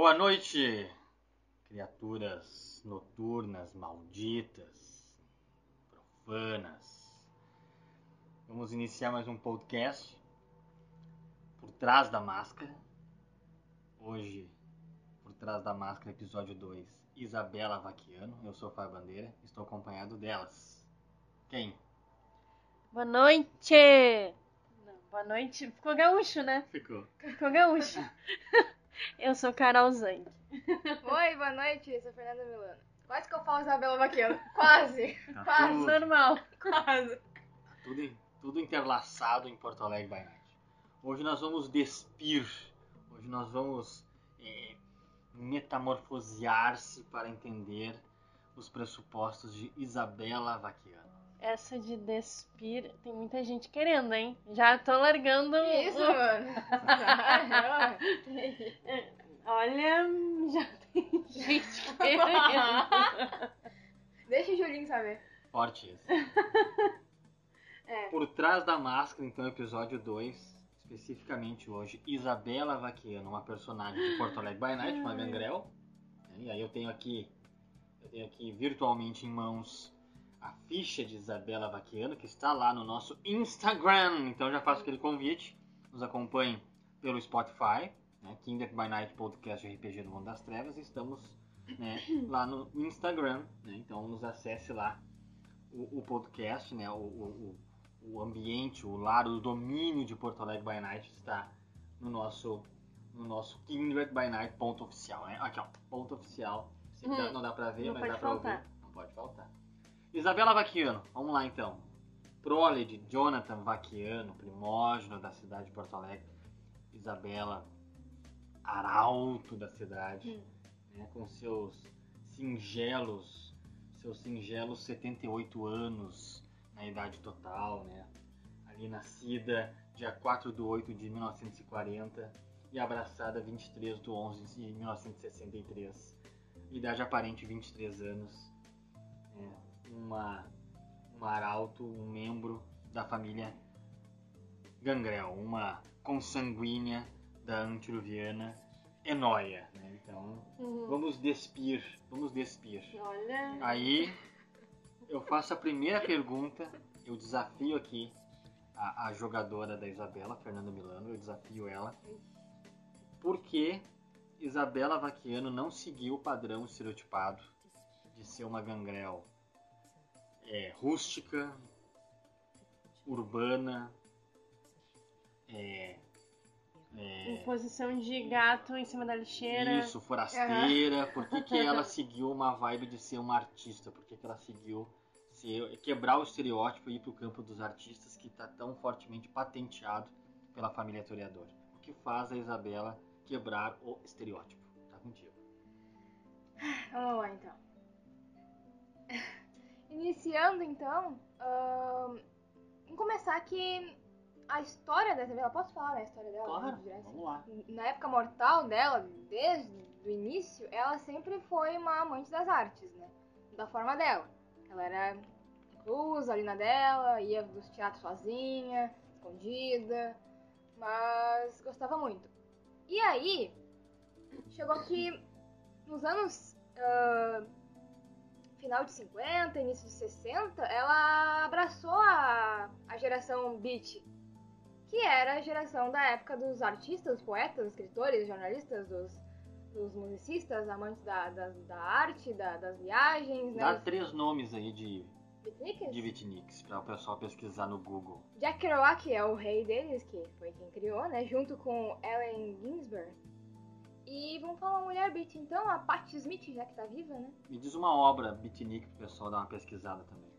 Boa noite, criaturas noturnas, malditas, profanas. Vamos iniciar mais um podcast por trás da máscara. Hoje, por trás da máscara, episódio 2, Isabela Vaquiano. Eu sou o Fábio Bandeira, estou acompanhado delas. Quem? Boa noite! Não, boa noite. Ficou gaúcho, né? Ficou. Ficou gaúcho. Eu sou Carol Zank. Oi, boa noite, eu sou Fernanda Milano. Quase que eu falo Isabela Vaqueiro. Quase. Tá Quase. tudo, Normal. Quase. tudo, em- tudo interlaçado em Porto Alegre by Night. Hoje nós vamos despir, hoje nós vamos é, metamorfosear-se para entender os pressupostos de Isabela Vaquiano. Essa de despir, tem muita gente querendo, hein? Já tô largando. Que isso, o- mano? Olha, já tem gente querendo. Deixa o Julinho saber. Forte isso. É. Por trás da máscara, então, episódio 2, especificamente hoje, Isabela Vaquiano, uma personagem de Porto Alegre by Night, uma gangrel. E aí eu tenho aqui, eu tenho aqui virtualmente em mãos a ficha de Isabela Vaquiano, que está lá no nosso Instagram. Então já faço aquele convite, nos acompanhem pelo Spotify, né, Kinder by Night Podcast RPG do Mundo das Trevas. Estamos né, lá no Instagram, né, então nos acesse lá o, o podcast, né, o, o, o ambiente, o lar, o domínio de Porto Alegre by Night está no nosso no nosso Kindred by Night ponto oficial, né? Aqui ó, ponto oficial. Hum, não dá pra ver, mas dá pra faltar. ouvir. Não pode faltar. Isabela Vaquiano, vamos lá então. Prole de Jonathan Vaquiano, primógeno da cidade de Porto Alegre. Isabela, arauto da cidade, né, com seus singelos, seus singelos 78 anos na idade total, né? Ali nascida dia 4 de 8 de 1940 e abraçada 23 de 11 de 1963. Idade aparente 23 anos. né, Uma, uma arauto, um membro da família Gangrel, uma consanguínea da antiruviana Enoia. Né? Então, Uhum. vamos despir, vamos despir. Olha. Aí eu faço a primeira pergunta, eu desafio aqui a, a jogadora da Isabela, Fernanda Milano, eu desafio ela. Por que Isabela Vaquiano não seguiu o padrão estereotipado de ser uma gangrel é, rústica, urbana, é, é, Em posição de gato em cima da lixeira. isso, forasteira. Por que, que ela seguiu uma vibe de ser uma artista? Por que, que ela seguiu ser, quebrar o estereótipo e ir pro campo dos artistas que está tão fortemente patenteado pela família Toreador? O que faz a Isabela quebrar o estereótipo? Tá contigo. Vamos lá, então. Iniciando, então, ahn, vamos começar que a história da Isabela, posso falar da história dela? Claro, Direto? vamos lá. na época mortal dela, desde o início, ela sempre foi uma amante das artes, né? Da forma dela. Ela era reclusa ali na dela, ia dos teatros sozinha, escondida, mas gostava muito. E aí, chegou que nos anos ah, final de 50, início de 60, ela abraçou a, a geração beat, que era a geração da época dos artistas, dos poetas, escritores, jornalistas, dos, dos musicistas, amantes da, da, da arte, da- das viagens, né? Dá dos três nomes aí de, beatniks. de beatniks para o pessoal pesquisar no Google. Jack Kerouac é o rei deles, que foi quem criou, né? Junto com Allen Ginsberg. E vamos falar mulher beat, então, a Patti Smith, já que tá viva, né? Me diz uma obra beatnik pro pessoal dar uma pesquisada também.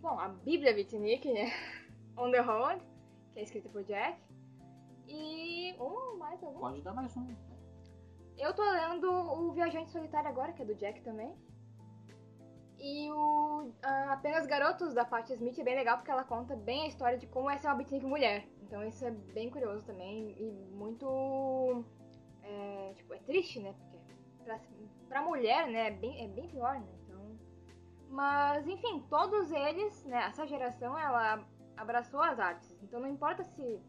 Bom, a Bíblia Beatnik, né? On the Road, que é escrita por Jack. E um mais algum. Pode dar mais um. Eu tô lendo o Viajante Solitário agora, que é do Jack também. E o ah, Apenas Garotos da Patti Smith é bem legal porque ela conta bem a história de como é ser uma beatnik mulher. Então isso é bem curioso também e muito. É, tipo, é triste, né? Porque pra, pra mulher, né, é bem, é bem pior, né? Então. Mas, enfim, todos eles, né, essa geração, ela abraçou as artes. Então não importa se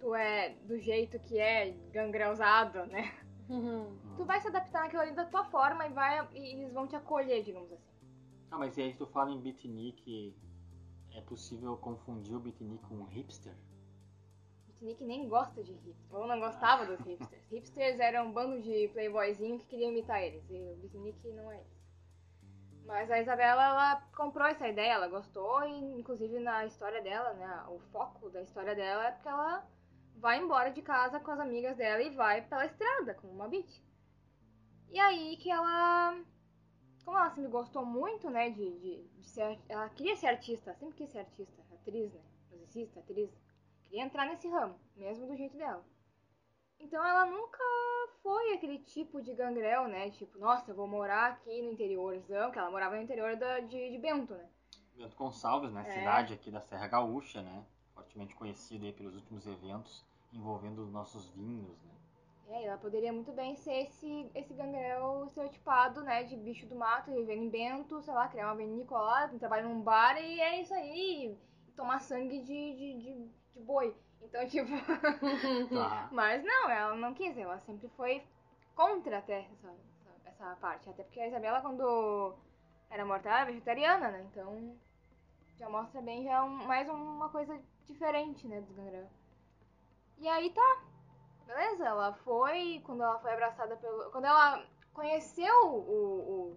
tu é do jeito que é gangreusado, né? Uhum. Tu vai se adaptar naquilo ali da tua forma e, vai, e eles vão te acolher, digamos assim. Ah, mas e aí tu fala em beatnik, é possível confundir o beatnik com um hipster? Beatnik nem gosta de hipsters, ou não gostava dos hipsters. hipsters eram um bando de playboyzinho que queriam imitar eles, e o Beatnik não é isso. Mas a Isabela, ela comprou essa ideia, ela gostou, e inclusive na história dela, né, o foco da história dela é porque ela vai embora de casa com as amigas dela e vai pela estrada, como uma beat. E aí que ela, como ela sempre gostou muito, né, de, de, de ser, ela queria ser artista, sempre quis ser artista, atriz, né, musicista, atriz, entrar nesse ramo, mesmo do jeito dela. Então ela nunca foi aquele tipo de gangrel, né? Tipo, nossa, vou morar aqui no interiorzão, que ela morava no interior da, de, de Bento, né? Bento Gonçalves, né? É. Cidade aqui da Serra Gaúcha, né? Fortemente conhecida aí pelos últimos eventos envolvendo os nossos vinhos, né? É, ela poderia muito bem ser esse, esse gangrel estereotipado, né? De bicho do mato, vivendo em Bento, sei lá, criar uma vinícola trabalhar num bar e é isso aí. Tomar sangue de, de, de, de boi. Então, tipo. Tá. Mas não, ela não quis, ela sempre foi contra até essa, essa, parte. Até porque a Isabela, quando era morta, era vegetariana, né? Então já mostra bem já um- mais uma coisa diferente, né, dos gangrel. E aí tá. Beleza, ela foi, quando ela foi abraçada pelo. Quando ela conheceu o,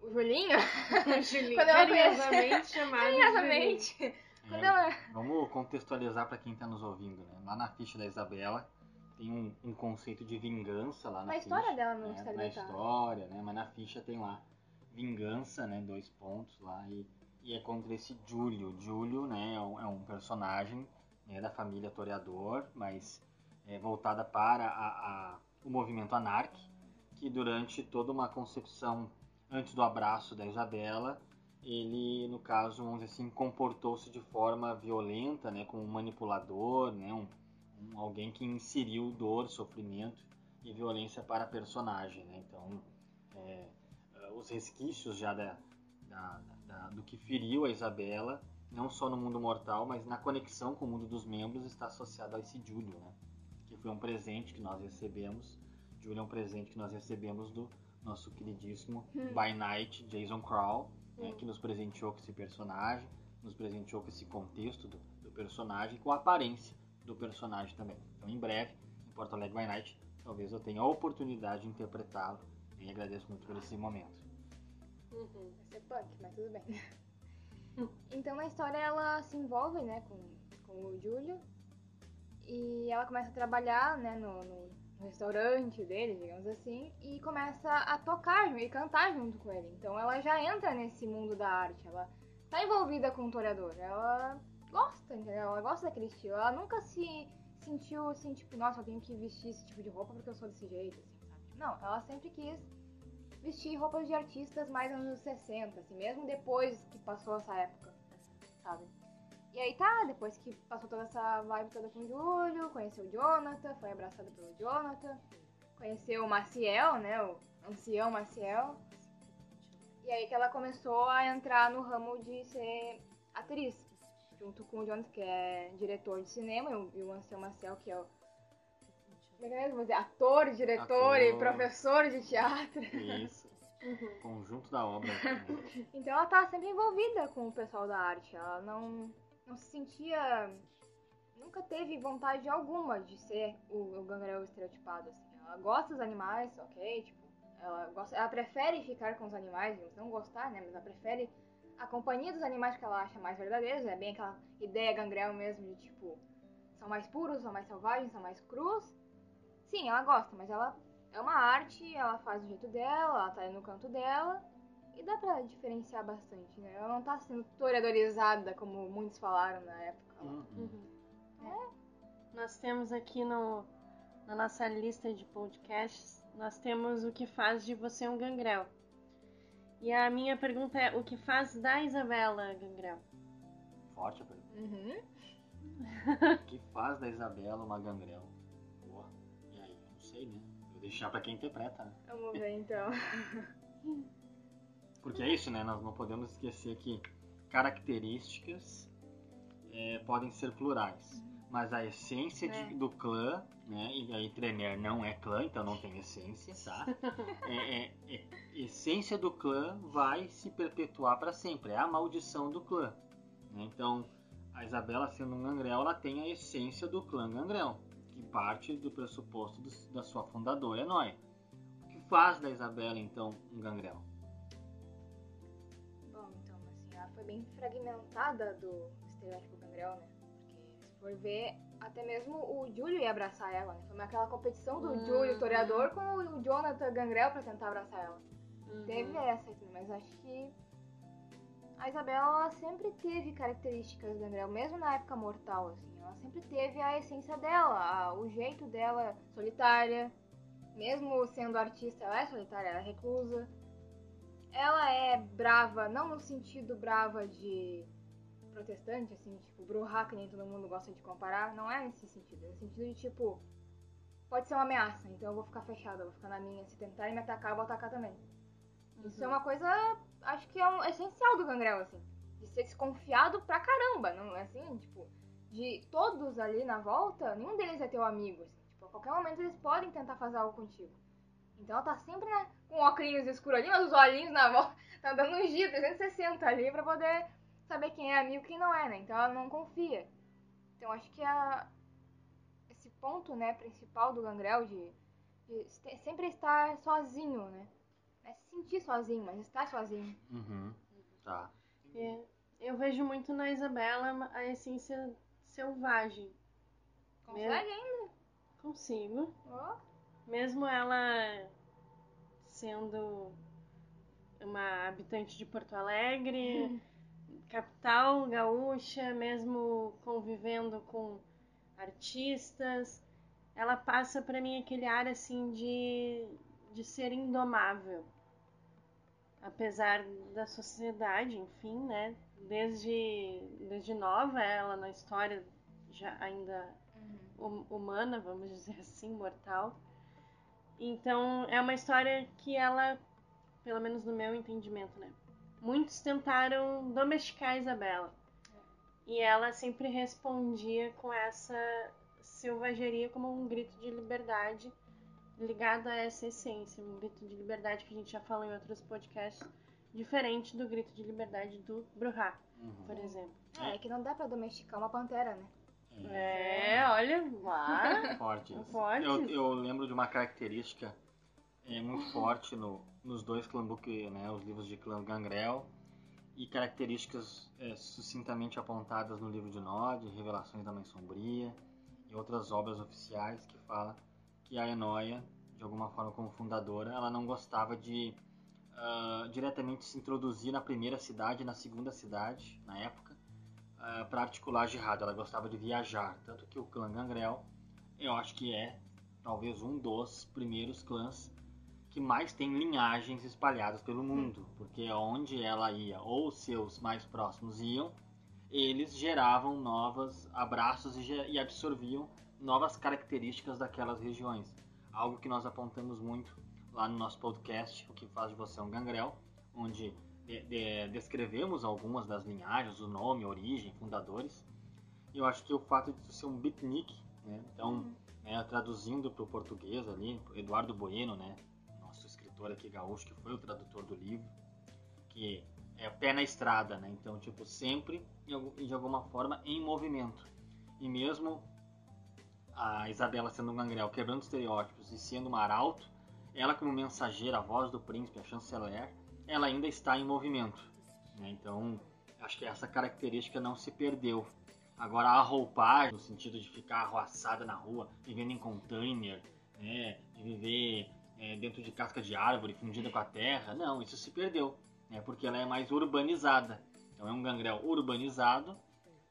o, o Julinho, Julinho, Quando ela carinhosamente chamado Julinho. carinhosamente, quando É, ela. Vamos contextualizar para quem está nos ouvindo, né? Lá na ficha da Isabela tem um, um conceito de vingança lá na, Na história ficha, dela não né? está Na história, né? Mas na ficha tem lá vingança, né? Dois pontos lá e, e é contra esse Júlio. Júlio, né? É um, é um personagem né, da família Toreador, mas é, voltada para a, a- o movimento anarque, que durante toda uma concepção antes do abraço da Isabela ele, no caso, vamos dizer assim, comportou-se de forma violenta, né, como um manipulador, né, um, um- alguém que inseriu dor, sofrimento e violência para a personagem. Né? Então, é, eh, os resquícios já da, da- da- do que feriu a Isabela, não só no mundo mortal, mas na conexão com o mundo dos membros, está associado a esse Júlio, né? que foi um presente que nós recebemos. Júlio é um presente que nós recebemos do nosso queridíssimo Hum. By Night Jason Crow, né, que nos presenteou com esse personagem, nos presenteou com esse contexto do, do personagem, com a aparência do personagem também. Então, em breve, em Porto Alegre by Night, talvez eu tenha a oportunidade de interpretá-lo e agradeço muito por esse momento. Uhum. Vai ser punk, mas tudo bem. Então na história ela se envolve, né, com, com o Júlio. E ela começa a trabalhar, né, no, no- no restaurante dele, digamos assim, e começa a tocar e cantar junto com ele. Então ela já entra nesse mundo da arte, ela tá envolvida com o toreador, ela gosta, entendeu? Ela gosta daquele estilo. Ela nunca se sentiu assim, tipo, nossa, eu tenho que vestir esse tipo de roupa porque eu sou desse jeito, assim, sabe? Não, ela sempre quis vestir roupas de artistas mais anos 60, assim, mesmo depois que passou essa época, sabe? E aí tá, depois que passou toda essa vibe toda com o Júlio, conheceu o Jonathan, foi abraçada pelo Jonathan, conheceu o Maciel, né, o ancião Maciel. E aí que ela começou a entrar no ramo de ser atriz, junto com o Jonathan, que é diretor de cinema, e o, e ancião Maciel, que é o como é que é dizer, ator, diretor e Ator. professor de teatro. Isso, Uhum. conjunto da obra. Então ela tá sempre envolvida com o pessoal da arte. Ela não, não se sentia. Nunca teve vontade alguma de ser o, o gangrel estereotipado. Assim. Ela gosta dos animais, ok? Tipo, ela, gosta, ela prefere ficar com os animais, não gostar, né? Mas ela prefere a companhia dos animais que ela acha mais verdadeiros. É bem aquela ideia gangrel mesmo de tipo, são mais puros, são mais selvagens, são mais crus. Sim, ela gosta, mas ela é uma arte, ela faz do jeito dela, ela tá ali no canto dela. E dá pra diferenciar bastante, né? Ela não tá sendo toreadorizada, como muitos falaram na época. Uhum. Uhum. Nós temos aqui no, na nossa lista de podcasts, nós temos o que faz de você um gangrel. E a minha pergunta é, o que faz da Isabela gangrel? Forte a pergunta. Uhum. O que faz da Isabela uma gangrel? Boa. E aí, não sei, né? Vou deixar pra quem interpreta, né? Vamos ver então. Porque é isso, né? Nós não podemos esquecer que características é, podem ser plurais. mas a essência de- É. do clã, né? E aí Tremer não é clã, então não tem essência, tá? É, é- é- essência do clã vai se perpetuar para sempre, é a maldição do clã. né? Então, a Isabela sendo um gangrel, ela tem a essência do clã gangrel, que parte do pressuposto do- da sua fundadora, Enóia. O que faz da Isabela, então, um gangrel? Bom, então, assim, ela foi bem fragmentada do estereótipo gangrel, né? Porque se for ver, até mesmo o Júlio ia abraçar ela, né? Foi aquela competição do Uhum. Júlio, toreador, com o Jonathan Gangrel pra tentar abraçar ela. Uhum. Teve essa, mas acho que a Isabela ela sempre teve características gangrel, mesmo na época mortal, assim. Ela sempre teve a essência dela, a- o jeito dela solitária. Mesmo sendo artista, ela é solitária, ela é reclusa. Ela é brava, não no sentido brava de protestante, assim, tipo, bruhá, que nem todo mundo gosta de comparar. Não é nesse sentido. É no sentido de, tipo, pode ser uma ameaça, então eu vou ficar fechada, vou ficar na minha. Se tentarem me atacar, eu vou atacar também. Isso é uma coisa, acho que é um essencial do Gangrel, assim. De ser desconfiado pra caramba, não é assim? Tipo, de todos ali na volta, nenhum deles é teu amigo, assim. Tipo, a qualquer momento eles podem tentar fazer algo contigo. Então ela tá sempre, né, com óculos escuros ali, mas os olhinhos na volta, tá dando um giro 360 ali pra poder saber quem é amigo e quem não é, né? Então ela não confia. Então acho que a, esse ponto, né, principal do Gangrel de, de sempre estar sozinho, né? Não é se sentir sozinho, mas estar sozinho. Uhum. Tá. É, eu vejo muito na Isabela a essência selvagem. Consegue, hein? Consigo. Ó. Mesmo ela sendo uma habitante de Porto Alegre, capital gaúcha, mesmo convivendo com artistas, ela passa pra mim aquele ar assim de, de ser indomável. Apesar da sociedade, enfim, né? Desde, desde nova ela na história já ainda hum- humana, vamos dizer assim, mortal. Então é uma história que ela, pelo menos no meu entendimento, né? Muitos tentaram domesticar a Isabela. E ela sempre respondia com essa selvageria como um grito de liberdade ligado a essa essência, um grito de liberdade que a gente já falou em outros podcasts, diferente do grito de liberdade do Bruhá, Uhum. por exemplo. É, que não dá pra domesticar uma pantera, né? É, olha lá. Forte. Forte. Eu, eu lembro de uma característica é, muito forte no, nos dois clambook, né, os livros de clã Gangrel, e características é, sucintamente apontadas no livro de Nod, Revelações da Mãe Sombria, e outras obras oficiais que fala que a Enoia, de alguma forma como fundadora, ela não gostava de ah, diretamente se introduzir na primeira cidade, na segunda cidade, na época, para articular jihad. Ela gostava de viajar, tanto que o clã Gangrel, eu acho que é talvez um dos primeiros clãs que mais tem linhagens espalhadas pelo mundo, porque onde ela ia ou seus mais próximos iam, eles geravam novos abraços e, e absorviam novas características daquelas regiões. Algo que nós apontamos muito lá no nosso podcast, O que faz de você um gangrel, onde de- de- descrevemos algumas das linhagens, o nome, origem, fundadores. E eu acho que o fato de ser um beatnik, né, então né, traduzindo para o português ali, Eduardo Bueno, né, nosso escritor aqui gaúcho, que foi o tradutor do livro, que é pé na estrada, né, então tipo sempre de alguma forma em movimento. E mesmo a Isabela sendo um gangrel, quebrando estereótipos e sendo uma arauto, ela como mensageira, a voz do príncipe, a chanceler, ela ainda está em movimento. né? Então, acho que essa característica não se perdeu. Agora, a roupagem, no sentido de ficar arroaçada na rua, vivendo em container, né? de viver é, dentro de casca de árvore, fundida com a terra, não, isso se perdeu, né? porque ela é mais urbanizada. Então, é um gangrel urbanizado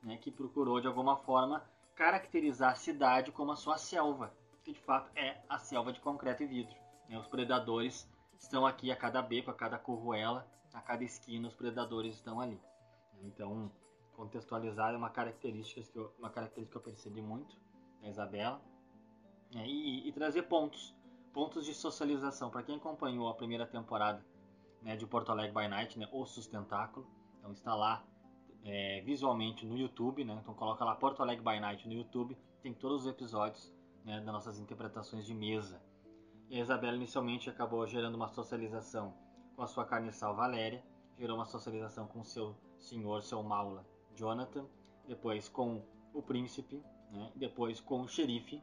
né? que procurou, de alguma forma, caracterizar a cidade como a sua selva, que de fato é a selva de concreto e vidro. né? Os predadores estão aqui a cada beco, a cada curruela, a cada esquina, os predadores estão ali. Então, contextualizar é uma característica que eu, uma característica que eu percebi muito da Isabela. né? E, e trazer pontos, pontos de socialização. Para quem acompanhou a primeira temporada né, de Porto Alegre by Night, né, O Sustentáculo, então está lá é, visualmente no YouTube, né? Então coloca lá Porto Alegre by Night no YouTube, tem todos os episódios né, das nossas interpretações de mesa. E a Isabela inicialmente acabou gerando uma socialização com a sua carniçal Valéria, gerou uma socialização com o seu senhor, seu Maula, Jonathan, depois com o príncipe, né, depois com o xerife,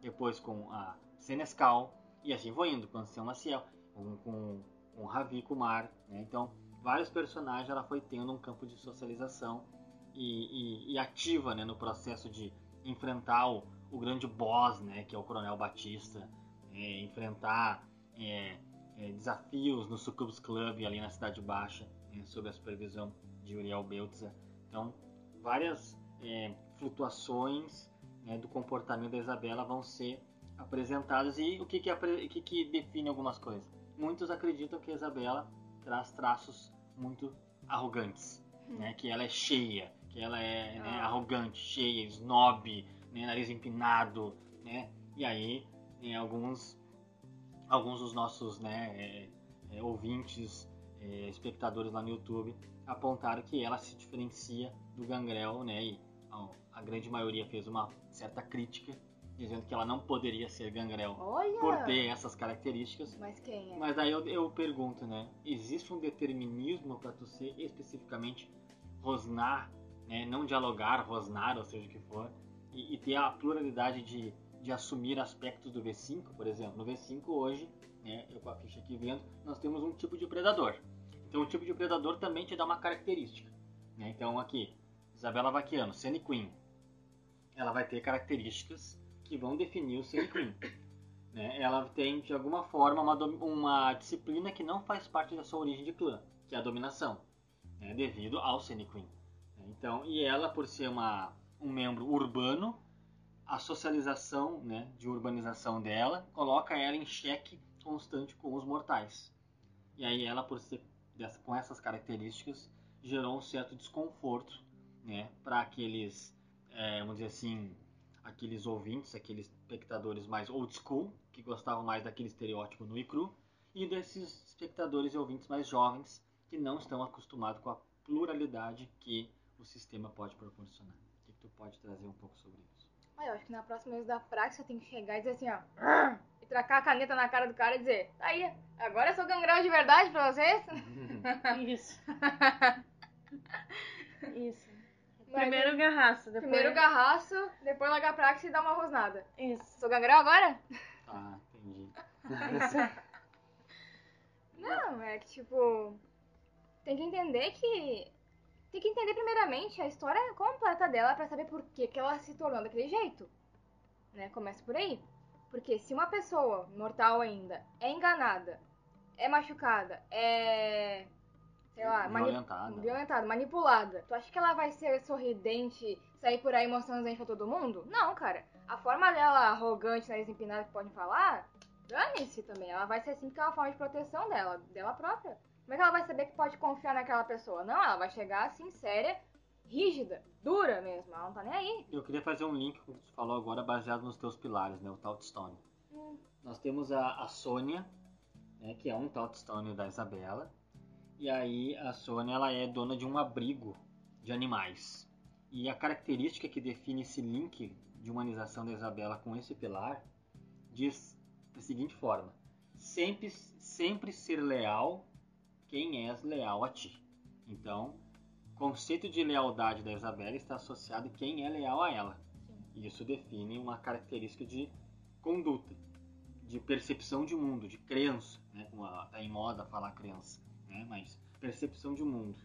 depois com a Senescal, e assim foi indo, com o seu Maciel, com, com, com Ravi Kumar. Né, então, vários personagens ela foi tendo um campo de socialização e, e, e ativa né, no processo de enfrentar o, o, grande boss, né, que é o Coronel Batista, é, enfrentar é, é, desafios no Sucubus Club ali na Cidade Baixa, né, sob a supervisão de Uriel Beltza. Então, várias é, flutuações né, do comportamento da Isabela vão ser apresentadas e o que que, o que que define algumas coisas. Muitos acreditam que a Isabela traz traços muito arrogantes, hum. né, que ela é cheia, que ela é né, ah. arrogante, cheia, snob, né, nariz empinado, né, e aí né, alguns alguns dos nossos né, é, é, ouvintes, é, espectadores lá no YouTube apontaram que ela se diferencia do Gangrel, né? E a, a grande maioria fez uma certa crítica dizendo que ela não poderia ser Gangrel Olha! por ter essas características. Mas quem é? Mas aí eu, eu pergunto, né? Existe um determinismo para tu ser especificamente Rosnar, né? Não dialogar, Rosnar, ou seja o que for, e, e ter a pluralidade de de assumir aspectos do V5, por exemplo. No V5 hoje, né, eu com a ficha aqui vendo, nós temos um tipo de predador. Então o tipo de predador também te dá uma característica. Né? Então aqui, Isabela Vaquiano, Sunny Queen. Ela vai ter características que vão definir o Sunny Queen. né? Ela tem, de alguma forma, uma, uma disciplina que não faz parte da sua origem de clã, que é a dominação, né? devido ao Sunny Queen. Então, e ela, por ser uma, um membro urbano, a socialização né, de urbanização dela coloca ela em xeque constante com os mortais. E aí ela, por ser dessa, com essas características, gerou um certo desconforto né, para aqueles, é, vamos dizer assim, aqueles ouvintes, aqueles espectadores mais old school, que gostavam mais daquele estereótipo no e cru, e desses espectadores e ouvintes mais jovens, que não estão acostumados com a pluralidade que o sistema pode proporcionar. O que tu pode trazer um pouco sobre isso? Ah, eu acho que na próxima vez da prática eu tenho que chegar e dizer assim, ó. E tracar a caneta na cara do cara e dizer, tá aí, agora eu sou gangrel de verdade pra vocês? Isso. Isso. Mas primeiro garraço, depois... Primeiro garraço, depois largar a prática e dar uma rosnada. Isso. Sou gangrel agora? Ah, entendi. Não, é que tipo. Tem que entender que tem que entender primeiramente a história completa dela para saber por que, que ela se tornou daquele jeito. Né? Começa por aí. Porque se uma pessoa, mortal ainda, é enganada, é machucada, é. sei lá, violentada. Mani violentada, manipulada, tu acha que ela vai ser sorridente, sair por aí mostrando gente pra todo mundo? Não, cara. A forma dela arrogante, nariz empinado que pode falar, dane-se também. Ela vai ser assim porque é uma forma de proteção dela, dela própria. Como é que ela vai saber que pode confiar naquela pessoa? Não, ela vai chegar assim, séria, rígida, dura mesmo. Ela não tá nem aí. Eu queria fazer um link com o que tu falou agora, baseado nos teus pilares, né? O Tautstone. Hum. Nós temos a, a Sônia, né? que é um Tautstone da Isabela. E aí a Sônia ela é dona de um abrigo de animais. E a característica que define esse link de humanização da Isabela com esse pilar diz da seguinte forma: sempre, sempre ser leal quem és leal a ti. Então, o conceito de lealdade da Isabela está associado a quem é leal a ela. E isso define uma característica de conduta, de percepção de mundo, de crença, né? como está em moda falar crença, né? mas percepção de mundo.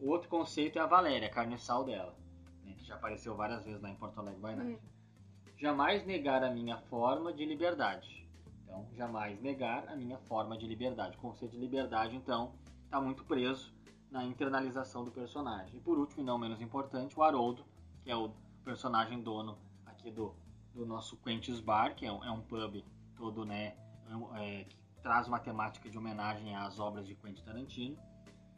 O outro conceito é a Valéria, a carniçal dela, né? que já apareceu várias vezes lá em Porto Alegre Night. Uhum. Jamais negar a minha forma de liberdade então, jamais negar a minha forma de liberdade. O conceito de liberdade, então, está muito preso na internalização do personagem. E por último, e não menos importante, o Haroldo, que é o personagem dono aqui do, do nosso Quentin's Bar, que é um, é um pub todo, né, é, que traz uma temática de homenagem às obras de Quentin Tarantino,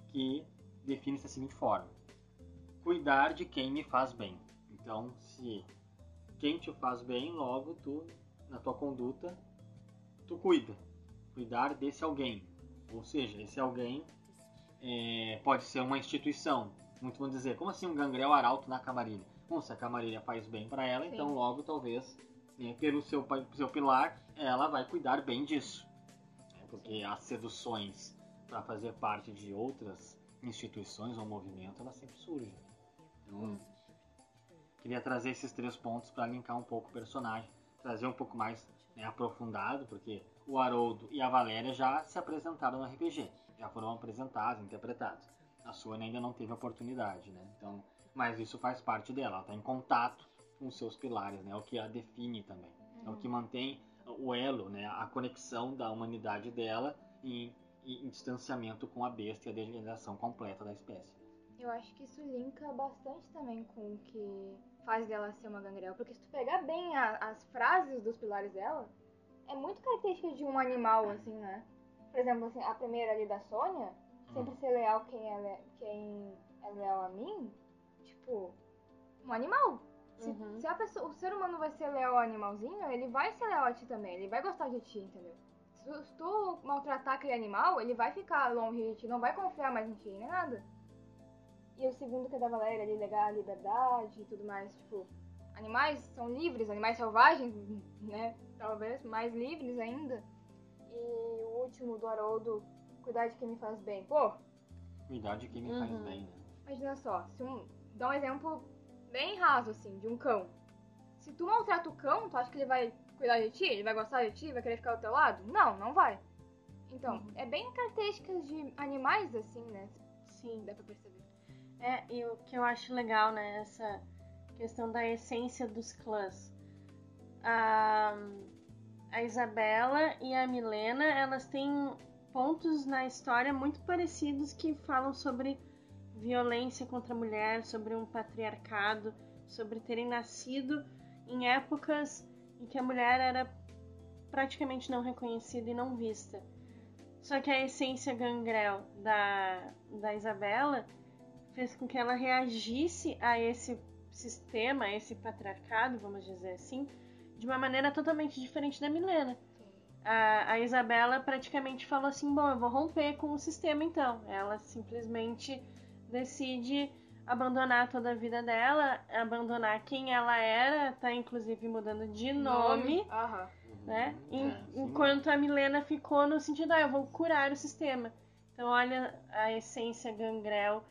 que define-se da seguinte forma: cuidar de quem me faz bem. Então, se quem te faz bem, logo tu, na tua conduta, tu cuida. Cuidar desse alguém. Ou seja, esse alguém é, pode ser uma instituição, Muitos vão dizer, como assim um gangrel arauto na camarilha? Bom, se a camarilha faz bem para ela, Sim. então logo talvez, né, pelo seu, seu pilar, ela vai cuidar bem disso. É, Porque as seduções para fazer parte de outras instituições ou movimento, elas sempre surgem. Então, queria trazer esses três pontos para linkar um pouco o personagem, trazer um pouco mais né, aprofundado, porque o Haroldo e a Valéria já se apresentaram no RPG, já foram apresentados, interpretados. A Suana ainda não teve oportunidade, né? Então, mas isso faz parte dela, ela está em contato com seus pilares, né? É o que a define também, é o que mantém o elo, né? A conexão da humanidade dela em, em distanciamento com a besta e a degeneração completa da espécie. Eu acho que isso linka bastante também com o que faz dela ser uma gangrel. Porque se tu pegar bem a- as frases dos pilares dela, é muito característica de um animal, assim, né? Por exemplo, assim, a primeira ali da Sônia, sempre ser leal quem é, le- quem é leal a mim, tipo, um animal. Se, Uhum. se a pessoa, o ser humano vai ser leal ao animalzinho, ele vai ser leal a ti também, ele vai gostar de ti, entendeu? Se tu, se tu maltratar aquele animal, ele vai ficar longe de ti, não vai confiar mais em ti, nem nada. E o segundo que é da Valéria, ali, legal, liberdade e tudo mais, tipo, animais são livres, animais selvagens, né? Talvez mais livres ainda. E o último do Haroldo, cuidar de quem me faz bem. Pô, Cuidar de quem me faz Uhum. bem, né? Imagina só, se um, dá um exemplo bem raso, assim, de um cão. Se tu maltrata o cão, tu acha que ele vai cuidar de ti? Ele vai gostar de ti? Vai querer ficar ao teu lado? Não, não vai. Então, Uhum. é bem características de animais, assim, né? Sim. Dá pra perceber. É, e o que eu acho legal, né, essa questão da essência dos clãs. A, a Isabela e a Milena, elas têm pontos na história muito parecidos que falam sobre violência contra a mulher, sobre um patriarcado, sobre terem nascido em épocas em que a mulher era praticamente não reconhecida e não vista. Só que a essência gangrel da, da Isabela fez com que ela reagisse a esse sistema, a esse patriarcado, vamos dizer assim, de uma maneira totalmente diferente da Milena. A, a Isabela praticamente falou assim: bom, eu vou romper com o sistema então. Ela simplesmente decide abandonar toda a vida dela, abandonar quem ela era, tá inclusive mudando de nome Aham. né? Uhum. En- É, enquanto a Milena ficou no sentido, ah, eu vou curar o sistema. Então olha a essência gangrel,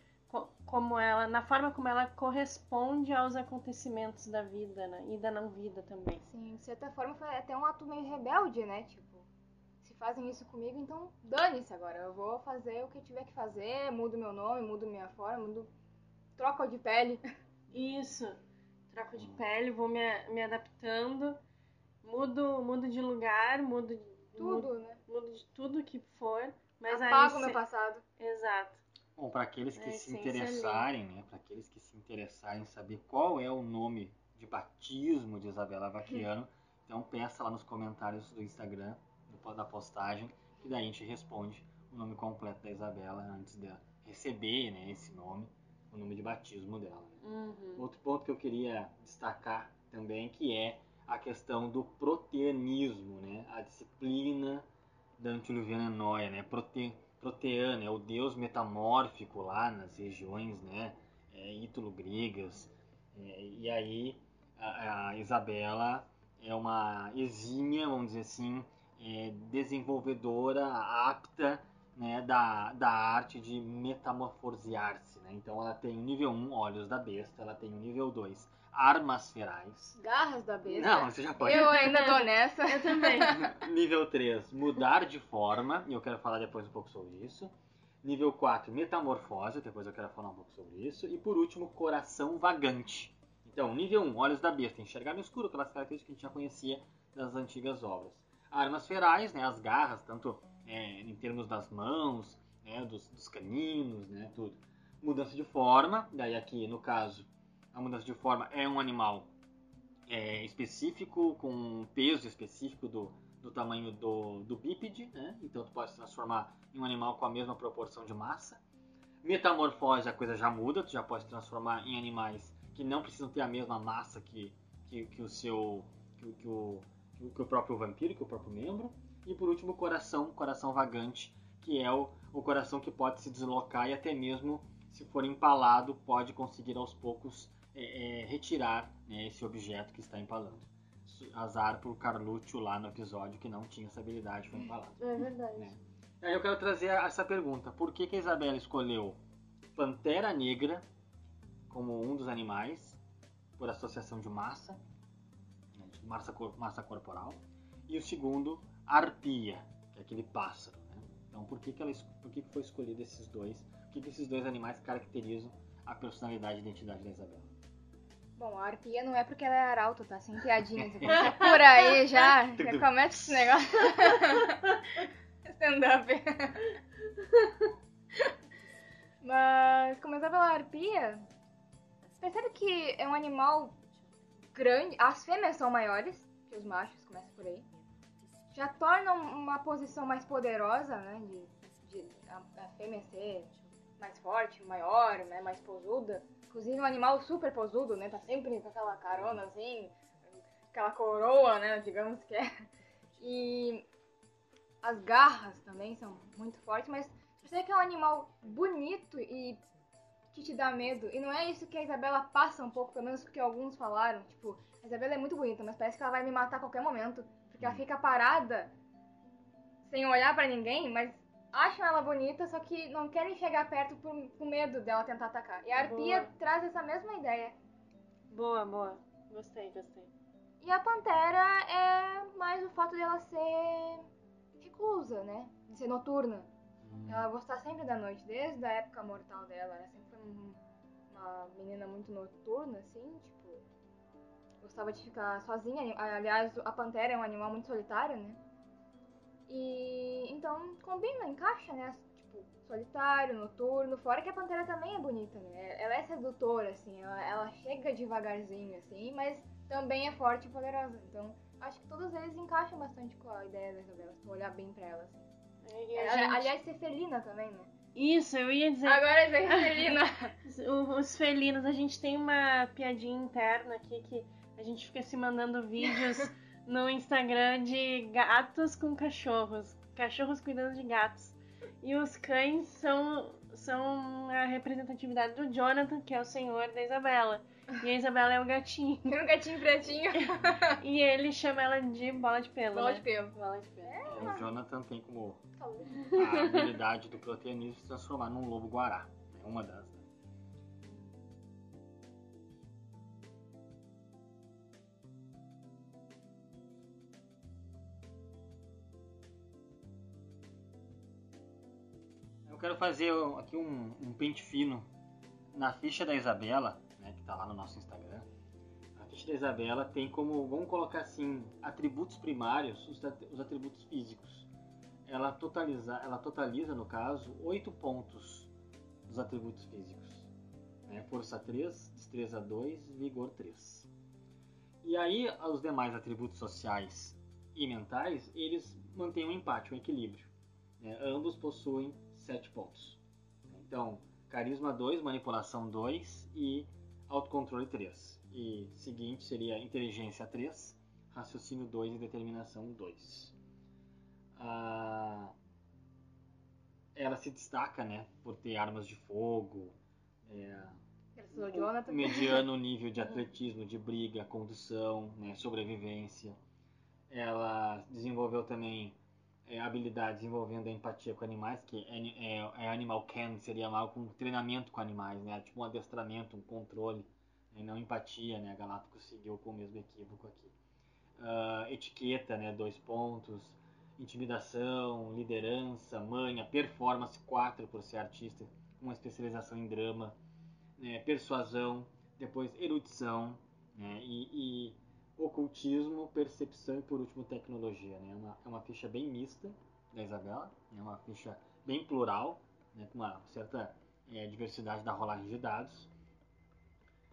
como ela, na forma como ela corresponde aos acontecimentos da vida, né? E da não vida também. Sim, de certa forma foi até um ato meio rebelde, né? Tipo, se fazem isso comigo, então dane-se agora. Eu vou fazer o que tiver que fazer, mudo meu nome, mudo minha forma, mudo. Troco de pele. Isso. Troco de pele, vou me, me adaptando, mudo, mudo de lugar, mudo, mudo, Tudo, né? mudo de tudo que for. Mas Apago esse- meu passado. Exato. Bom, para aqueles que É, se sim, interessarem, né, para aqueles que se interessarem em saber qual é o nome de batismo de Isabela Vaquiano, então peça lá nos comentários do Instagram, da postagem, que daí a gente responde o nome completo da Isabela antes de receber, né, esse nome, o nome de batismo dela. né. Uhum. Outro ponto que eu queria destacar também, que é a questão do proteanismo, né? A disciplina da Antiliviana Noia, né? Prote, proteano, é o deus metamórfico lá nas regiões, né? É, Ítalo-gregas. É, e aí a, a Isabela é uma exímia, vamos dizer assim, é, desenvolvedora apta né, da, da arte de metamorfosear-se. Né? Então ela tem o nível 1, Olhos da Besta, ela tem o nível 2, Armas Ferais. Garras da besta. Não, você já pode. Eu ainda tô nessa. Eu também. Nível 3, Mudar de Forma, e eu quero falar depois um pouco sobre isso. Nível 4, Metamorfose, depois eu quero falar um pouco sobre isso. E por último, Coração Vagante. Então, nível 1, Olhos da Besta, enxergar no escuro, aquelas características que a gente já conhecia das antigas obras. Armas ferais, né, as garras, tanto é, em termos das mãos, né, dos, dos caninos, né, tudo. Mudança de forma, daí aqui no caso, a mudança de forma é um animal é, específico, com um peso específico do, do tamanho do, do bípede, né? então tu pode se transformar em um animal com a mesma proporção de massa. Metamorfose, a coisa já muda, tu já pode se transformar em animais que não precisam ter a mesma massa que, que, que o seu que, que o, que o próprio vampiro, que o próprio membro. E por último, coração, coração vagante, que é o, o coração que pode se deslocar e até mesmo se for empalado, pode conseguir aos poucos é, é, retirar né, esse objeto que está empalando. Azar por Carluccio lá no episódio que não tinha essa habilidade, foi empalado. É verdade. Né? Aí eu quero trazer essa pergunta: por que, que a Isabela escolheu Pantera Negra como um dos animais, por associação de massa, né, de massa, massa corporal, e o segundo, Arpia, que é aquele pássaro. Né? Então, por que, que, ela, por que, que foi escolhido esses dois? Por que, que esses dois animais caracterizam a personalidade e identidade da Isabela? Bom, a arpia não é porque ela é arauto, tá? Sem piadinhas. Você por aí já, já começa esse negócio. Stand-up. Mas, começar pela arpia, percebe que é um animal grande. As fêmeas são maiores que os machos, começa por aí. Já torna uma posição mais poderosa, né? De, de a, a fêmea ser mais forte, maior, né? Mais posuda. Inclusive um animal super posudo, né? Tá sempre com aquela carona assim, aquela coroa, né? Digamos que é. E as garras também são muito fortes, mas você que é um animal bonito e que te dá medo. E não é isso que a Isabela passa um pouco, pelo menos porque alguns falaram. Tipo, a Isabela é muito bonita, mas parece que ela vai me matar a qualquer momento. Porque ela fica parada, sem olhar para ninguém, mas acham ela bonita, só que não querem chegar perto por, com medo dela tentar atacar. E a arpia boa. traz essa mesma ideia. Boa, boa. Gostei, gostei. E a pantera é mais o fato dela ser reclusa, né? De ser noturna. Hum. Ela gostar sempre da noite, desde a época mortal dela. Ela sempre foi uma menina muito noturna, assim, tipo. Gostava de ficar sozinha. Aliás, a pantera é um animal muito solitário, né? E então combina, encaixa, né? Tipo, solitário, noturno, fora que a pantera também é bonita, né? Ela é sedutora, assim, ela, ela chega devagarzinho, assim, mas também é forte e poderosa. Então, acho que todos eles encaixam bastante com a ideia da Isabela, se tu olhar bem pra ela, assim. É, gente... Aliás, ser felina também, né? Isso, eu ia dizer. Agora é felina. Os felinos, a gente tem uma piadinha interna aqui que a gente fica se mandando vídeos no Instagram de gatos com cachorros. Cachorros cuidando de gatos. E os cães são, são a representatividade do Jonathan, que é o senhor da Isabela. E a Isabela é o gatinho. Um gatinho pretinho. e ele chama ela de bola de pelo. Bola né? de pelo. Bola de pelo. É, o Jonathan tem como a habilidade do proteanismo se transformar num lobo guará. É uma das. Quero fazer aqui um, um pente fino na ficha da Isabela né, que está lá no nosso Instagram, a ficha da Isabela tem como, vamos colocar assim, atributos primários, os, os atributos físicos. Ela totaliza, ela totaliza, no caso, oito pontos dos atributos físicos. Né, força 3, destreza 2, vigor 3. E aí, os demais atributos sociais e mentais, eles mantêm um empate, um equilíbrio. Né, ambos possuem 7 pontos. Então, carisma 2, manipulação 2 e autocontrole 3. E seguinte seria inteligência 3, raciocínio 2 e determinação 2. Ah, ela se destaca né, por ter armas de fogo, é, mediano nível de atletismo, de briga, condução, né, sobrevivência. Ela desenvolveu também é, habilidades envolvendo a empatia com animais, que é, é, é animal can, seria mal com treinamento com animais, né? Tipo um adestramento, um controle, né? não empatia, né? A Galápagos seguiu com o mesmo equívoco aqui. Uh, etiqueta, né? Dois pontos. Intimidação, liderança, manha, performance 4 por ser artista, uma especialização em drama, né? persuasão, depois erudição, né? e, e ocultismo, percepção e por último tecnologia. Né? É, uma, é uma ficha bem mista da Isabela, é uma ficha bem plural, né? com uma certa é, diversidade da rolagem de dados.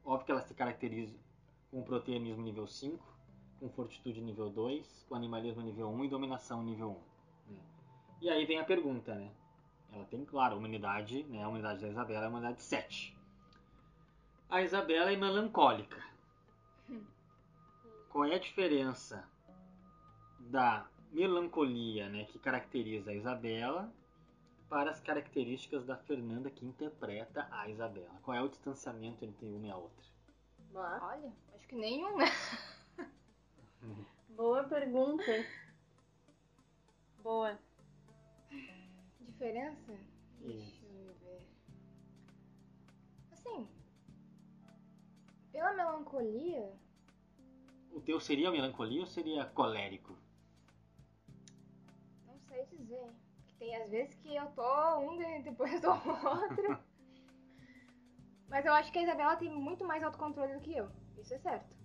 Óbvio que ela se caracteriza com proteanismo nível 5, com fortitude nível 2, com animalismo nível 1 e dominação nível 1. Né? E aí vem a pergunta, né? Ela tem, claro, humanidade, né? A humanidade da Isabela é a humanidade 7. A Isabela é melancólica. Qual é a diferença da melancolia né, que caracteriza a Isabela para as características da Fernanda que interpreta a Isabela. Qual é o distanciamento entre uma e a outra? Olha, acho que nenhum, né? Boa pergunta. Boa. Diferença? Isso. Deixa eu ver. Assim, pela melancolia, O teu seria melancolia ou seria colérico? não sei dizer. Tem às vezes que eu tô um e depois tô outro. Mas eu acho que a Isabela tem muito mais autocontrole do que eu. Isso é certo.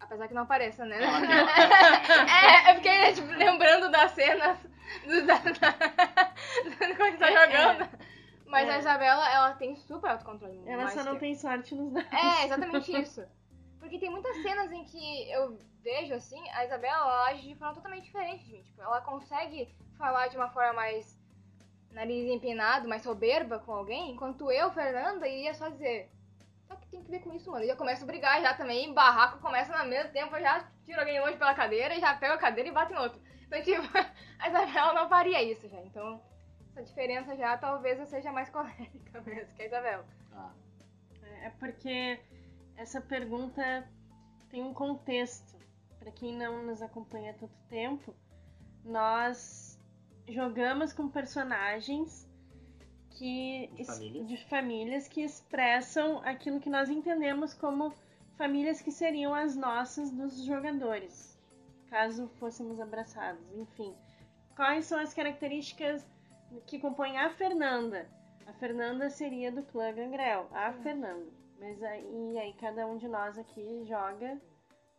Apesar que não pareça, né? É, eu fiquei tipo, lembrando das cenas do, da, da, quando tá jogando. Mas É. a Isabela, ela tem super autocontrole. Ela só não tem sorte nos dados. É, exatamente isso. Porque tem muitas cenas em que eu vejo, assim, a Isabela ela age de forma totalmente diferente de mim. Tipo, ela consegue falar de uma forma mais nariz empinado, mais soberba com alguém, enquanto eu, Fernanda, iria só dizer. Só que tem que ver com isso, mano. E eu começo a brigar já também, barraco começa no mesmo tempo, eu já tiro alguém longe pela cadeira e já pego a cadeira e bato em outro. Então, tipo, a Isabela não faria isso já. Então, essa diferença já talvez eu seja mais colérica mesmo que a Isabela. Ah, É porque essa pergunta tem um contexto. Para quem não nos acompanha há tanto tempo, nós jogamos com personagens que De famílias. de famílias que expressam aquilo que nós entendemos como famílias que seriam as nossas dos jogadores, caso fôssemos abraçados. Enfim, quais são as características que compõem a Fernanda? A Fernanda seria do clã Gangrel, a Fernanda. Mas aí, e aí cada um de nós aqui joga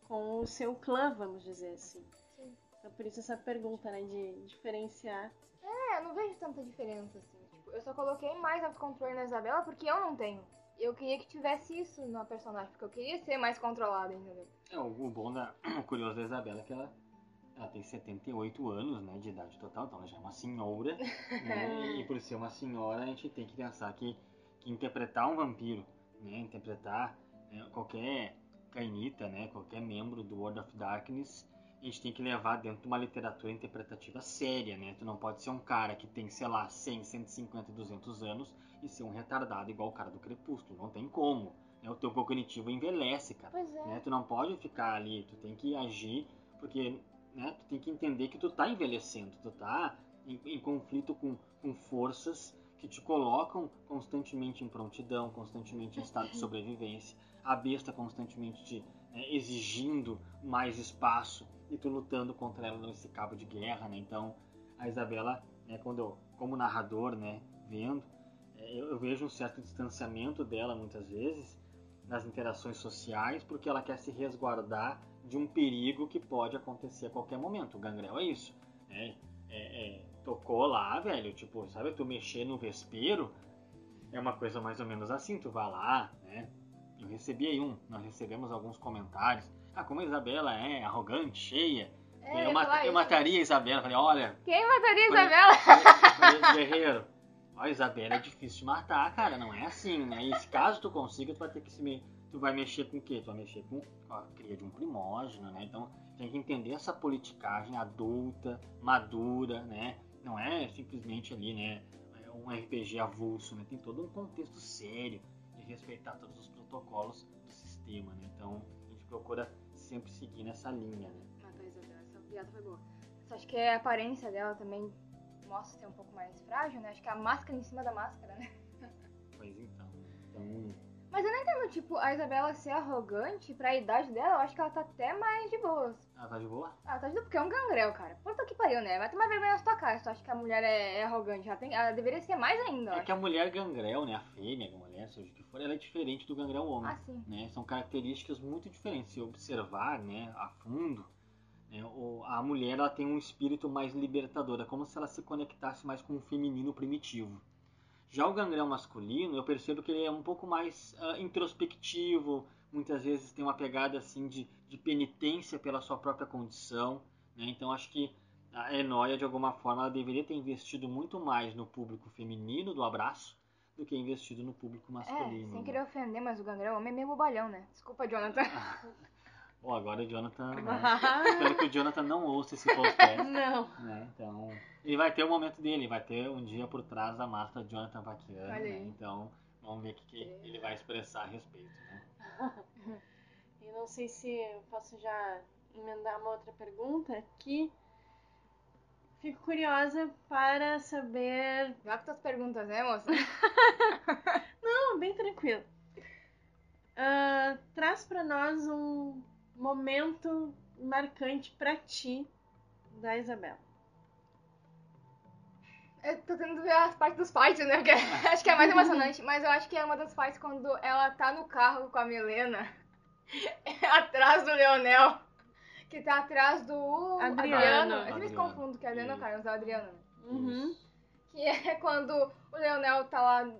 com o seu clã, vamos dizer assim. Sim. Então por isso essa pergunta, né, de diferenciar. É, eu não vejo tanta diferença assim. Tipo, eu só coloquei mais autocontrole na Isabela porque eu não tenho. Eu queria que tivesse isso na personagem, porque eu queria ser mais controlada, entendeu? É, o, bom da. O curioso da Isabela é que ela, ela tem 78 anos né, de idade total, então ela já é uma senhora. né, e por ser uma senhora, a gente tem que pensar que, que interpretar um vampiro, né, interpretar né, qualquer cainita, né, qualquer membro do World of Darkness, a gente tem que levar dentro de uma literatura interpretativa séria, né? Tu não pode ser um cara que tem, sei lá, 100, 150, 200 anos e ser um retardado igual o cara do Crepúsculo. Não tem como. Né? O teu cognitivo envelhece, cara Pois é. né? Tu não pode ficar ali, tu tem que agir, porque né, tu tem que entender que tu tá envelhecendo, tu tá em, em conflito com, com forças que te colocam constantemente em prontidão, constantemente em estado de sobrevivência, a besta constantemente te né, exigindo mais espaço e tu lutando contra ela nesse cabo de guerra, né? Então a Isabela, né, quando eu, como narrador, né, vendo, é, eu, eu vejo um certo distanciamento dela muitas vezes nas interações sociais, porque ela quer se resguardar de um perigo que pode acontecer a qualquer momento. O gangrel é isso. Né? É, é, tocou lá, velho, tipo, sabe, tu mexer no vespeiro é uma coisa mais ou menos assim, tu vai lá, né? Eu recebi aí um, nós recebemos alguns comentários. Ah, como a Isabela é arrogante, cheia. É, eu, mat- eu mataria a Isabela. Falei, olha, Quem mataria a Isabela? falei, falei, guerreiro, ó, a Isabela é difícil de matar, cara, não é assim, né? E se caso tu consiga, tu vai ter que se me... Tu vai mexer com o quê? Tu vai mexer com a cria de um primógeno, né? Então tem que entender essa politicagem adulta, madura, né? Não é simplesmente ali, né? é Um RPG avulso, né? Tem todo um contexto sério de respeitar todos os protocolos do sistema, né? Então a gente procura sempre seguir nessa linha, né? Matar a Isabela, essa piada foi boa. Só acho que a aparência dela também mostra ser um pouco mais frágil, né? Acho que a máscara em cima da máscara, né? Pois então. Então, Mas eu não entendo, tipo, a Isabela ser arrogante pra idade dela, eu acho que ela tá até mais de boas. ela tá de boa? Ah, tá de boa, porque é um gangrel, cara. Puta que pariu, né? Vai tomar vergonha na sua cara se tu acha que a mulher é, é arrogante. Ela, tem, ela deveria ser mais ainda, É que a mulher gangrel, né, a fêmea, a mulher, seja o que for, ela é diferente do gangrel homem. Ah, sim. né? São características muito diferentes. Se observar, né, a fundo, né, a mulher ela tem um espírito mais libertador, é como se ela se conectasse mais com o feminino primitivo. Já o gangrel masculino, eu percebo que ele é um pouco mais ah, introspectivo, muitas vezes tem uma pegada assim de, de penitência pela sua própria condição, né? Então acho que a Enoia, de alguma forma, ela deveria ter investido muito mais no público feminino do abraço do que investido no público É, masculino. sem né? querer ofender, mas o gangrel homem é meio bobalhão, né? Desculpa, Jonathan. Bom, agora o Jonathan. né? Espero que o Jonathan não ouça esse podcast. não. né? Então, ele vai ter o momento dele, vai ter um dia por trás da máscara de Jonathan Vaquiano. Olha Né? aí. Então, vamos ver o que, que ele vai expressar a respeito. Né? E não sei se eu posso já emendar uma outra pergunta que fico curiosa para saber. Vai com tuas perguntas, né, moça? Não, bem tranquilo. Ah, traz para nós um momento marcante para ti da Isabela. Eu tô tentando ver as partes dos fights, né? Porque acho que é mais emocionante. Mas eu acho que é uma das partes quando ela tá no carro com a Milena, atrás do Leonel, que tá atrás do Adriano. Eu sempre me Adriano. confundo, que é Adriano Isso. Carlos, é o Adriano. Uhum. Isso. Que é quando o Leonel tá lá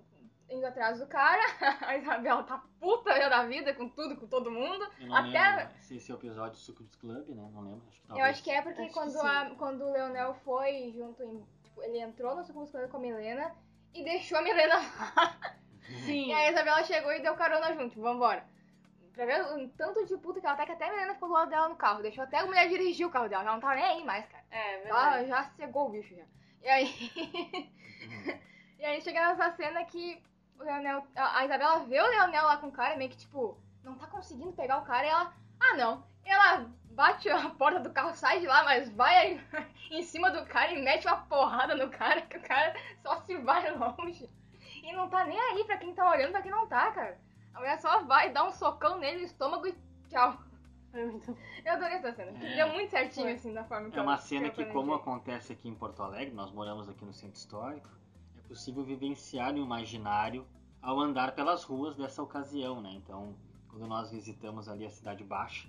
indo atrás do cara, a Isabela tá puta da vida com tudo, com todo mundo. Eu não Até- lembro se esse é o episódio do Sucos Club, né? Não lembro. Acho que Eu talvez. acho que é porque Acho quando, a- quando o Leonel foi junto em. Tipo, ele entrou no Sucubus Club com a Milena e deixou a Milena lá. Sim. E a Isabela chegou e deu carona junto, vambora. Pra ver o tanto de puta que ela tá, que até a Milena ficou do lado dela no carro. Deixou até a mulher dirigir o carro dela. Já não tava nem aí mais, cara. É, Ela verdade. já cegou o bicho já. E aí. e aí chega nessa cena que o Leonel. A Isabela vê o Leonel lá com o cara, meio que tipo, não tá conseguindo pegar o cara e ela. Ah não. E ela bate a porta do carro, sai de lá, mas vai aí em cima do cara e mete uma porrada no cara, que o cara só se vai longe. E não tá nem aí pra quem tá olhando, pra quem não tá, cara. A mulher só vai dar um socão nele no estômago e tchau. Muito Eu adorei essa cena. É. Deu muito certinho, assim, da forma que É eu- uma cena eu que, como acontece aqui em Porto Alegre, nós moramos aqui no centro histórico, é possível vivenciar o imaginário ao andar pelas ruas dessa ocasião, né? Então, quando nós visitamos ali a Cidade Baixa,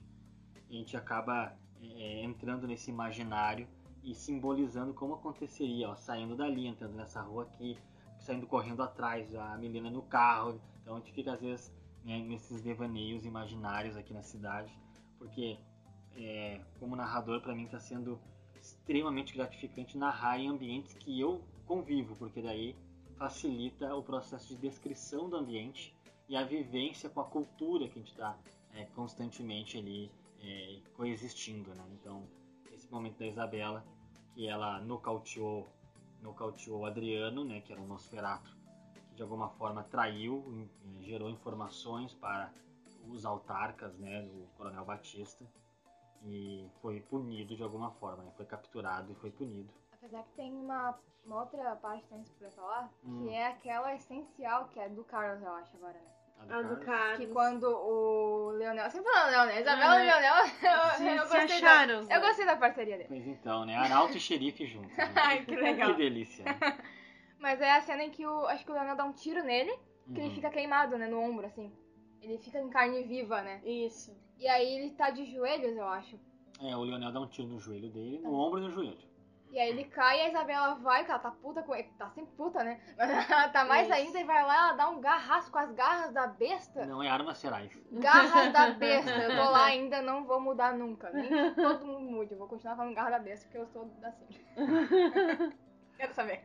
a gente acaba é, entrando nesse imaginário e simbolizando como aconteceria, ó, saindo dali, entrando nessa rua aqui, saindo correndo atrás, a menina no carro. Então a gente fica às vezes né, nesses devaneios imaginários aqui na cidade, porque é, como narrador para mim está sendo extremamente gratificante narrar em ambientes que eu convivo, porque daí facilita o processo de descrição do ambiente e a vivência com a cultura que a gente está constantemente ali é, coexistindo, né? Então esse momento da Isabela que ela nocauteou, nocauteou o Adriano, né? Que era um Nosferato que de alguma forma traiu, em- gerou informações para os autarcas, né? Do Coronel Batista e foi punido de alguma forma, né? Foi capturado e foi punido. Apesar que tem uma, uma outra parte também pra falar, Hum. que é aquela essencial, que é do Carlos, eu acho, agora, né? A do A do Carlos. Carlos. Que quando o Leonel. Sempre falando Leonel, Isabela Uhum. e Leonel, eu, Se- eu se gostei acharam, da, Eu gostei da parceria dele. Pois então, né? Arauto e xerife juntos. Né? Ai, que legal. que delícia. Né? Mas é a cena em que o. Acho que o Leonel dá um tiro nele, que ele Uhum. fica queimado, né, no ombro, assim. Ele fica em carne viva, né? Isso. E aí ele tá de joelhos, eu acho. É, o Leonel dá um tiro no joelho dele, no ombro e no joelho. E aí ele cai e a Isabela vai, que ela tá puta com ele. Tá sempre puta, né? Mas ela tá mais Isso. ainda e vai lá, ela dá um garraço com as garras da besta. Não é armas cerais. Garras da besta. Eu tô lá ainda, não vou mudar nunca. Nem que todo mundo mude. Eu vou continuar falando garra da besta, porque eu sou assim. Quero saber.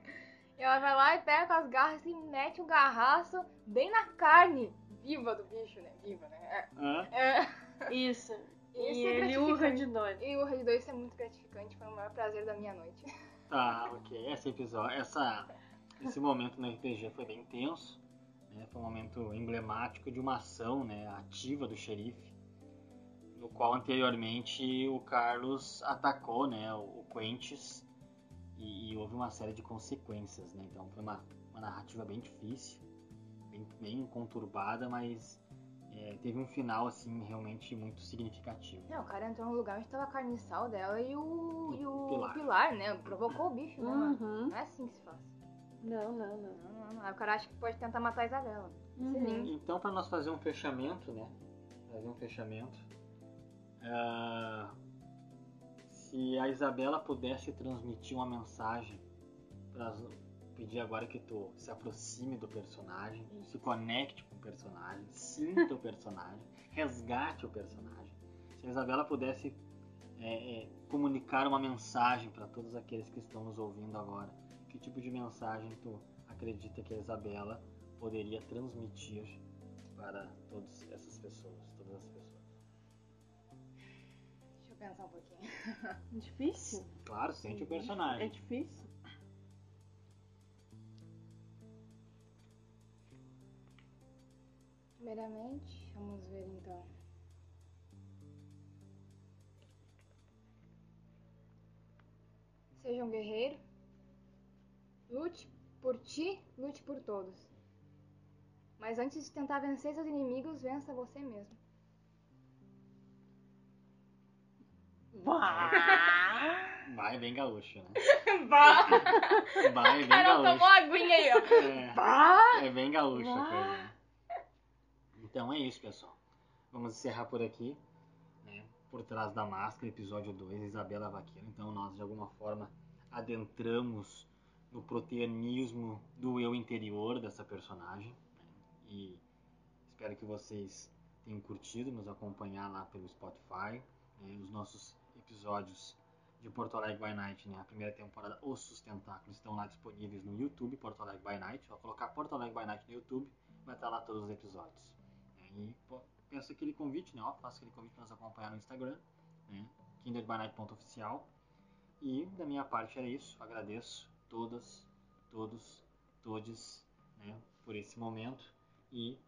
E ela vai lá e pega com as garras e mete um garraço bem na carne viva do bicho, né? Viva, né? Hã? É. é. Isso. E é ele urra de dor. E o Red 2 é muito gratificante, foi o maior prazer da minha noite. Tá, ok. Esse episódio, essa, esse momento no RPG foi bem tenso. Né? Foi um momento emblemático de uma ação né, ativa do xerife, no qual anteriormente o Carlos atacou né, o Quentes e, e houve uma série de consequências. Né? Então foi uma, uma narrativa bem difícil, bem, bem conturbada, mas é, teve um final assim realmente muito significativo. Não, o cara entrou no lugar onde tava a carniçal dela e o, e o Pilar. pilar. né? Provocou o bicho, né? mano? Uhum. Não é assim que se faz. Não, não, não. Não, não. Aí o cara acha que pode tentar matar a Isabela. Uhum. Então, para nós fazer um fechamento, né? Fazer um fechamento. ah, se a Isabela pudesse transmitir uma mensagem, pra, pedir agora que tu se aproxime do personagem, se conecte com o personagem, sinta o personagem, resgate o personagem. Se a Isabela pudesse é, é, comunicar uma mensagem para todos aqueles que estão nos ouvindo agora, que tipo de mensagem tu acredita que a Isabela poderia transmitir para todas essas pessoas, todas as pessoas. pensar um pouquinho. É difícil? Claro, sente o É personagem. difícil? Primeiramente, vamos ver então. Seja um guerreiro. Lute por ti, lute por todos. Mas antes de tentar vencer seus inimigos, vença você mesmo. Bah! Vai bem gaúcho, né? Bah! Vai bem Carol tomou gaúcho. aguinha aí, ó. É, Bah! é bem gaúcho a Uau. coisa. Então é isso, pessoal. Vamos encerrar por aqui. né? Por trás da máscara, episódio 2, Isabela Vaqueira. Então nós, de alguma forma, adentramos no proteanismo do eu interior dessa personagem. né? E espero que vocês tenham curtido nos acompanhar lá pelo Spotify. né? Os nossos episódios de Porto Alegre by Night, né? A primeira temporada, Os Sustentáculos, estão lá disponíveis no YouTube, Porto Alegre by Night. Só colocar Porto Alegre by Night no YouTube, vai estar lá todos os episódios. E pô, peço aquele convite, né? Ó, faço aquele convite para nos acompanhar no Instagram, né? kinderbynight.oficial. E da minha parte era isso. Agradeço todas, todos, todes, né? Por esse momento e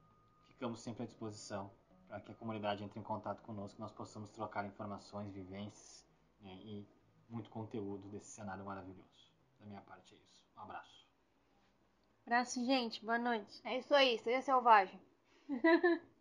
ficamos sempre à disposição para que a comunidade entre em contato conosco, nós possamos trocar informações, vivências né, e muito conteúdo desse cenário maravilhoso. Da minha parte é isso. Um abraço. Abraço, gente. Boa noite. É isso aí, seja selvagem.